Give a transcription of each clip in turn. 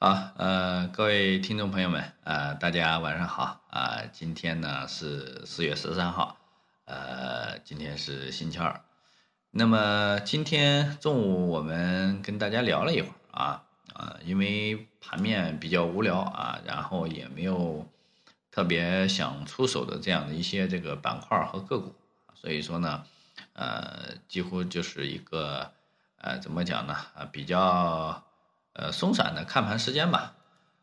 好，呃，各位听众朋友们，呃，大家晚上好啊、今天呢是四月十三号，呃，今天是星期二。那么今天中午我们跟大家聊了一会儿啊，啊、因为盘面比较无聊啊，然后也没有特别想出手的这样的一些这个板块和个股，所以说呢，呃，几乎就是一个呃怎么讲呢啊比较呃松散的看盘时间吧。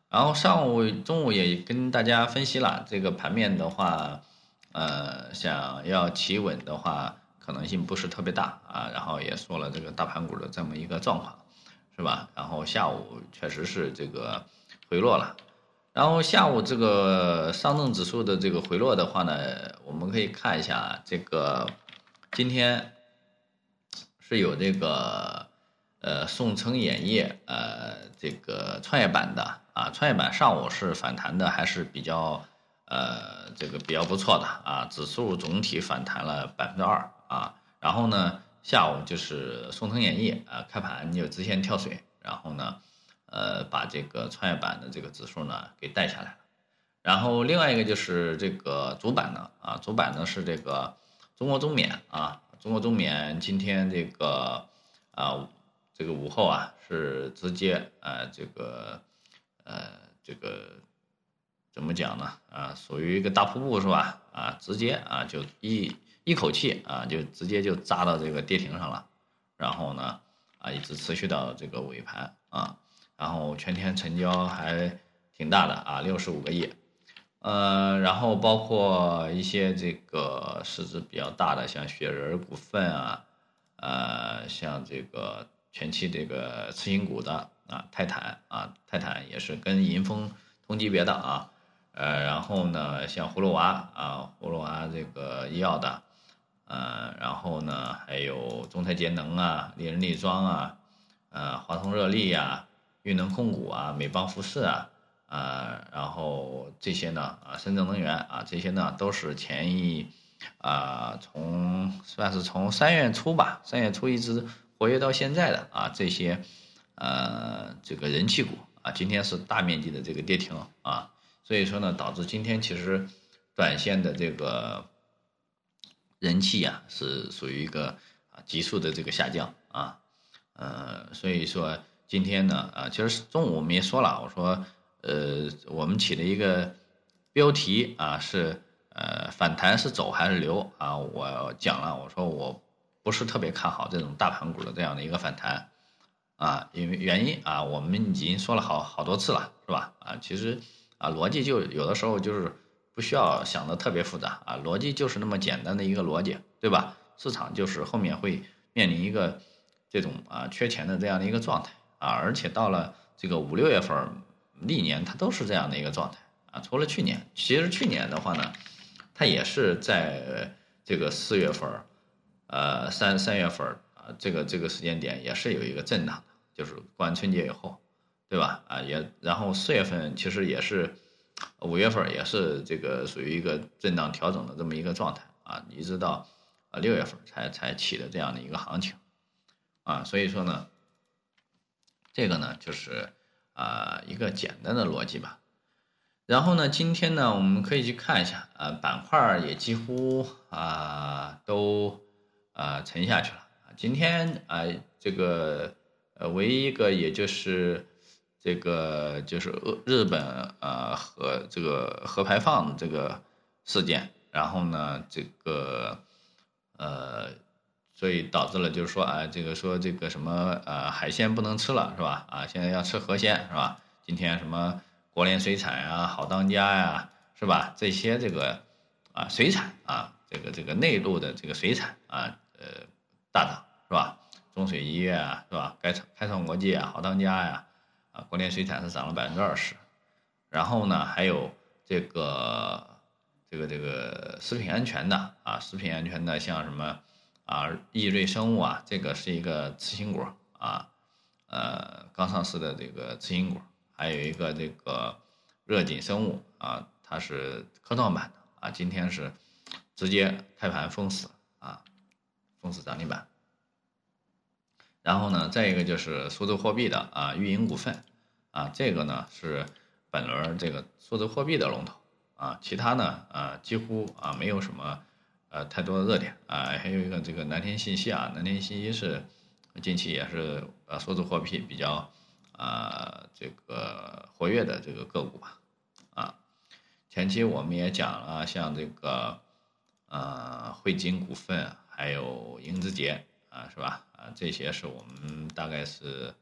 然后上午、中午也跟大家分析了这个盘面的话，呃，想要企稳的话，可能性不是特别大啊。然后也说了这个大盘股的这么一个状况，是吧？然后下午确实是这个回落了。然后下午这个上证指数的这个回落的话呢，我们可以看一下这个今天是有这个呃宋城演业呃这个创业板的啊，创业板上午是反弹的，还是比较呃这个比较不错的啊，指数总体反弹了百分之二啊，然后呢下午就是宋城演业啊开盘就直线跳水，然后呢呃把这个创业板的这个指数呢给带下来了。然后另外一个就是这个主板呢，啊，主板呢是这个中国中免啊，中国中免今天这个啊，这个午后啊是直接呃这个呃这个怎么讲呢？啊，属于一个大瀑布是吧？啊，直接啊就一一口气啊就直接就扎到这个跌停上了，然后呢啊一直持续到这个尾盘啊，然后全天成交还挺大的啊，六十五个亿。呃，然后包括一些这个市值比较大的，像雪人股份啊，呃，像这个前期这个次新股的啊，泰坦啊，泰坦也是跟银丰同级别的啊，呃，然后呢，像葫芦娃啊，葫芦娃这个医药的，呃，然后呢，还有中泰节能啊，丽人力庄啊，呃，华通热力呀、裕能控股啊，美邦服饰啊。啊，然后这些呢，啊，深圳能源啊，这些呢都是前一啊，从算是从三月初吧，三月初一直活跃到现在的啊，这些呃这个人气股啊，今天是大面积的这个跌停啊，所以说呢，导致今天其实短线的这个人气呀、是属于一个啊急速的这个下降啊，呃，所以说今天呢，啊，其实中午我们也说了，我说。呃，我们起了一个标题啊，是呃反弹是走还是留啊？我讲了，我说我不是特别看好这种大盘股的这样的一个反弹啊，因为原因啊，我们已经说了好好多次了，是吧？啊，其实啊逻辑就有的时候就是不需要想的特别复杂啊，逻辑就是那么简单的一个逻辑，对吧？市场就是后面会面临一个这种啊缺钱的这样的一个状态啊，而且到了这个五六月份。历年它都是这样的一个状态啊，除了去年，其实去年的话呢，它也是在这个四月份呃三三月份啊，这个这个时间点也是有一个震荡的，就是过完春节以后，对吧？啊，也然后四月份其实也是，五月份也是这个属于一个震荡调整的这么一个状态啊，一直到啊六月份才才起的这样的一个行情啊，所以说呢，这个呢就是。啊，一个简单的逻辑吧。然后呢，今天呢，我们可以去看一下，啊，板块也几乎啊都啊沉下去了。今天啊，这个呃，唯一一个也就是这个就是日日本啊核这个核排放这个事件，然后呢，这个呃。所以导致了，就是说啊，这个说这个什么呃海鲜不能吃了是吧？啊，现在要吃河鲜是吧？今天什么国联水产呀、好当家呀，是吧？这些这个啊水产啊，这个这个内陆的这个水产啊，呃大涨是吧？中水医院啊是吧？开创开创国际啊、好当家呀，啊国联水产是涨了百分之二十，然后呢还有这个这个这个食品安全的啊，食品安全的像什么？啊，易瑞生物啊，这个是一个次新股啊，呃，刚上市的这个次新股，还有一个这个热景生物啊，它是科创板的啊，今天是直接开盘封死啊，公司涨停板。然后呢，再一个就是数字货币的啊，运营股份。啊，这个呢是本轮这个数字货币的龙头。啊，其他呢啊几乎啊没有什么呃太多的热点。啊，还有一个这个南天信息啊，南天信息是近期也是呃数字货币比较啊这个活跃的这个个股吧。啊，前期我们也讲了像这个呃汇金股份还有英资杰啊是吧啊这些是我们大概是。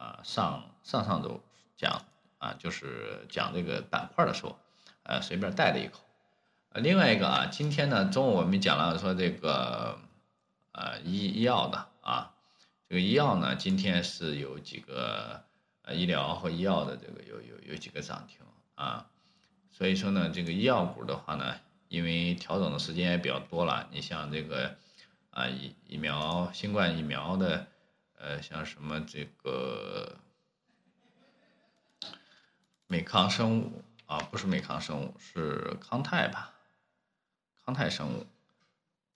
啊，上上上周讲啊，就是讲这个板块的时候，呃，随便带了一口。另外一个啊，今天呢中午我们讲了说这个呃医医药的啊，这个医药呢今天是有几个医疗和医药的这个有有有几个涨停啊，所以说呢这个医药股的话呢，因为调整的时间也比较多了，你像这个啊疫疫苗新冠疫苗的。呃，像什么这个美康生物啊，不是美康生物，是康泰吧？康泰生物，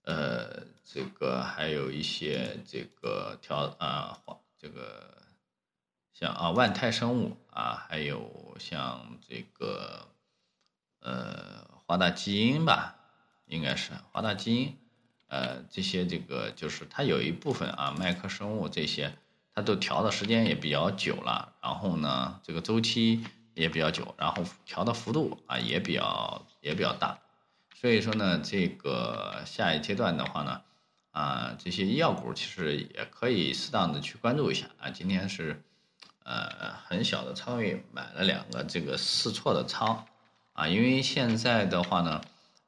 呃，这个还有一些这个调啊，这个像啊万泰生物啊，还有像这个呃华大基因吧，应该是华大基因。呃，这些这个就是它有一部分啊，麦克生物这些，它都调的时间也比较久了，然后呢，这个周期也比较久，然后调的幅度啊也比较也比较大，所以说呢，这个下一阶段的话呢，啊，这些医药股其实也可以适当的去关注一下啊。今天是呃很小的仓位买了两个这个试错的仓啊，因为现在的话呢，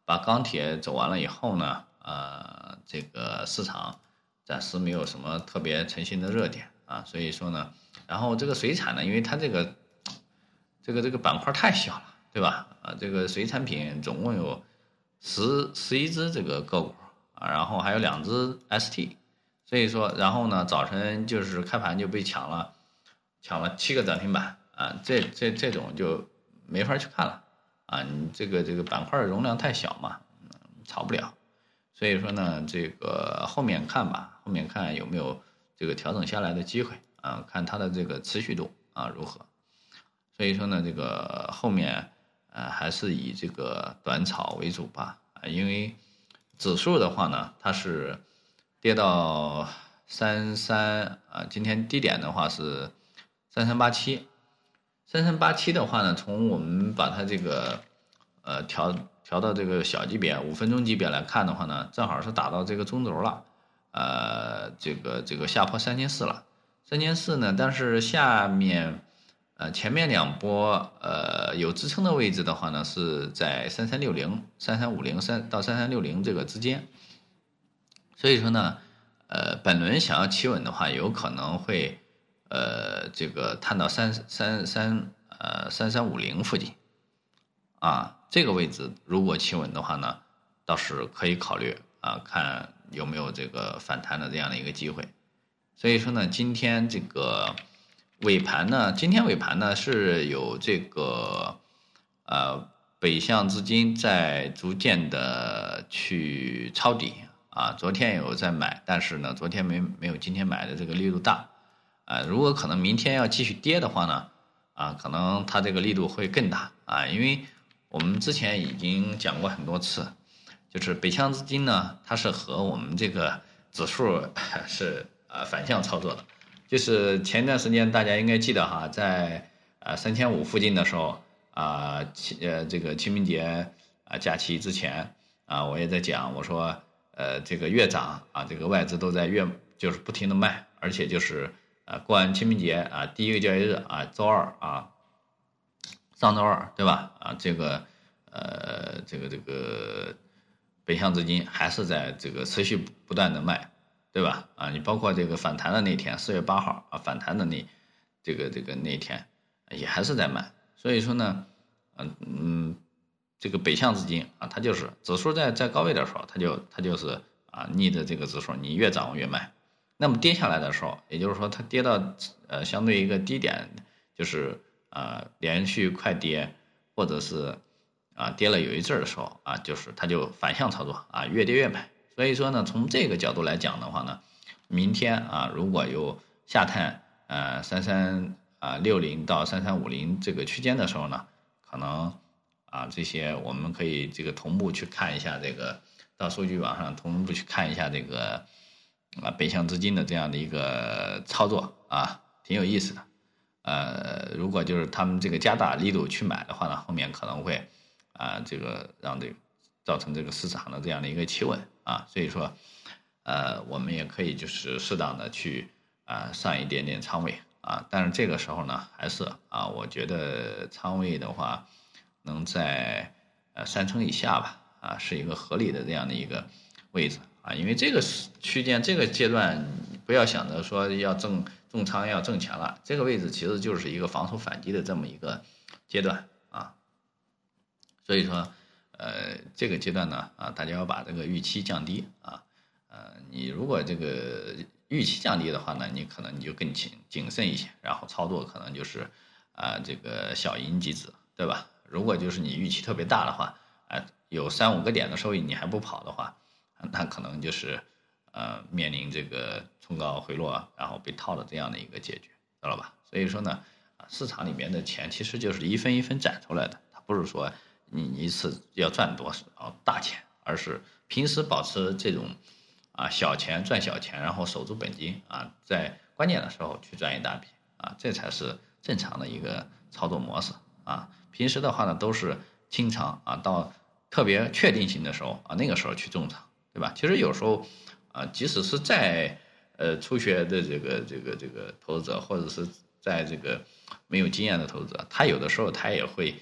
把钢铁走完了以后呢。呃，这个市场暂时没有什么特别成型的热点啊，所以说呢，然后这个水产呢，因为它这个这个这个板块太小了，对吧？啊，这个水产品总共有十十一只这个个股啊，然后还有两只 ST，所以说，然后呢，早晨就是开盘就被抢了，抢了七个涨停板啊，这这这种就没法去看了啊，你这个这个板块容量太小嘛，炒不了。所以说呢，这个后面看吧，后面看有没有这个调整下来的机会啊？看它的这个持续度啊如何？所以说呢，这个后面呃还是以这个短炒为主吧啊，因为指数的话呢，它是跌到三三啊，今天低点的话是三三八七，三三八七的话呢，从我们把它这个呃调。调到这个小级别五分钟级别来看的话呢，正好是打到这个中轴了，呃，这个这个下破三千四了，三千四呢，但是下面，呃，前面两波呃有支撑的位置的话呢，是在三三六零、三三五零三到三三六零这个之间，所以说呢，呃，本轮想要企稳的话，有可能会呃这个探到三三三呃三三五零附近，啊。这个位置如果企稳的话呢，倒是可以考虑啊，看有没有这个反弹的这样的一个机会。所以说呢，今天这个尾盘呢，今天尾盘呢是有这个呃北向资金在逐渐的去抄底啊，昨天有在买，但是呢，昨天没没有今天买的这个力度大啊。如果可能明天要继续跌的话呢，啊，可能它这个力度会更大啊，因为。我们之前已经讲过很多次，就是北向资金呢，它是和我们这个指数是呃反向操作的。就是前段时间大家应该记得哈，在呃三千五附近的时候啊，呃这个清明节啊假期之前啊，我也在讲，我说呃这个越涨啊，这个外资都在越就是不停的卖，而且就是呃过完清明节啊第一个交易日啊周二啊。上周二对吧？啊，这个，呃，这个这个北向资金还是在这个持续不断的卖，对吧？啊，你包括这个反弹的那天，四月八号啊，反弹的那这个这个那天也还是在卖。所以说呢，嗯嗯，这个北向资金啊，它就是指数在在高位的时候，它就它就是啊逆着这个指数，你越涨越卖。那么跌下来的时候，也就是说它跌到呃相对一个低点，就是。啊，连续快跌，或者是啊跌了有一阵儿的时候啊，就是它就反向操作啊，越跌越买。所以说呢，从这个角度来讲的话呢，明天啊如果有下探呃三三啊六零到三三五零这个区间的时候呢，可能啊这些我们可以这个同步去看一下这个到数据网上同步去看一下这个啊北向资金的这样的一个操作啊，挺有意思的。呃，如果就是他们这个加大力度去买的话呢，后面可能会啊这个让这个造成这个市场的这样的一个企稳啊，所以说。呃，我们也可以就是适当的去啊上一点点仓位啊，但是这个时候呢，还是啊，我觉得仓位的话，能在呃三成以下吧，啊是一个合理的这样的一个位置啊，因为这个区间这个阶段，不要想着说要挣重仓要挣钱了，这个位置其实就是一个防守反击的这么一个阶段啊，所以说呃这个阶段呢啊，大家要把这个预期降低啊。呃，你如果这个预期降低的话呢，你可能你就更谨谨慎一些，然后操作可能就是啊这个小赢即止，对吧？如果就是你预期特别大的话，啊有三五个点的收益你还不跑的话，那可能就是呃面临这个冲高回落，然后被套的这样的一个结局，知道吧？所以说呢，市场里面的钱其实就是一分一分攒出来的，它不是说你一次要赚多少大钱，而是平时保持这种。啊，小钱赚小钱，然后守住本金啊，在关键的时候去赚一大笔啊，这才是正常的一个操作模式啊。平时的话呢，都是清仓啊，到特别确定性的时候啊，那个时候去重仓，对吧？其实有时候啊，即使是在呃初学的这个这个这个投资者，或者是在这个没有经验的投资者，他有的时候他也会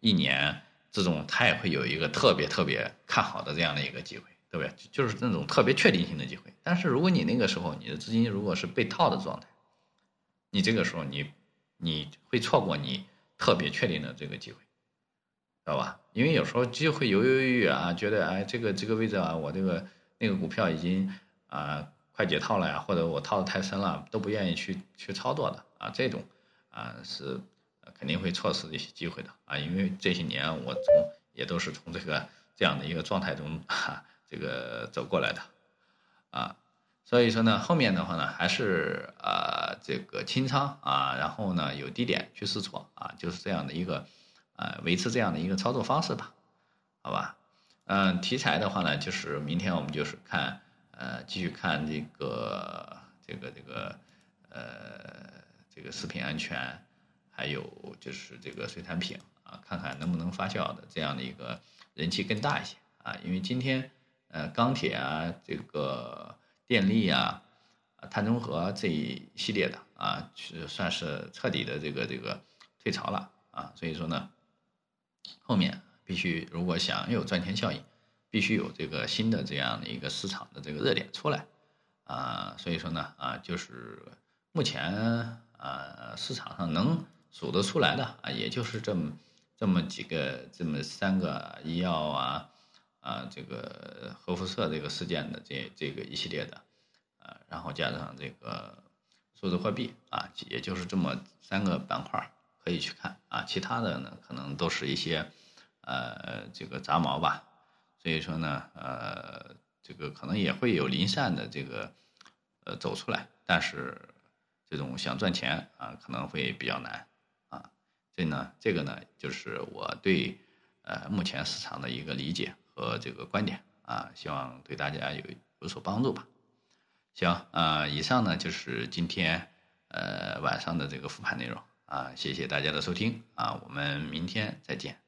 一年这种他也会有一个特别特别看好的这样的一个机会。对不对？就是那种特别确定性的机会。但是如果你那个时候你的资金如果是被套的状态，你这个时候你你会错过你特别确定的这个机会，知道吧？因为有时候就会犹犹豫豫啊，觉得哎这个这个位置啊，我这个那个股票已经啊快解套了呀，或者我套的太深了，都不愿意去去操作的啊，这种啊是肯定会错失一些机会的啊。因为这些年我从也都是从这个这样的一个状态中哈。这个走过来的，啊，所以说呢，后面的话呢，还是啊这个清仓啊，然后呢有低点去试错啊，就是这样的一个啊维持这样的一个操作方式吧，好吧，嗯，题材的话呢，就是明天我们就是看呃继续看这个这个这个呃这个食品安全，还有就是这个水产品啊，看看能不能发酵的这样的一个人气更大一些啊，因为今天。呃，钢铁啊，这个电力啊，碳中和这一系列的啊，是算是彻底的这个这个退潮了啊，所以说呢，后面必须如果想有赚钱效应，必须有这个新的这样的一个市场的这个热点出来啊，所以说呢啊，就是目前啊市场上能数得出来的啊，也就是这么这么几个这么三个医药啊。啊，这个核辐射这个事件的这这个一系列的，啊，然后加上这个数字货币啊，也就是这么三个板块可以去看啊，其他的呢可能都是一些呃这个杂毛吧，所以说呢，呃，这个可能也会有零散的这个呃走出来，但是这种想赚钱啊可能会比较难啊，所以呢，这个呢就是我对呃目前市场的一个理解。和这个观点啊，希望对大家有有所帮助吧。行啊，以上呢就是今天呃晚上的这个复盘内容啊，谢谢大家的收听啊，我们明天再见。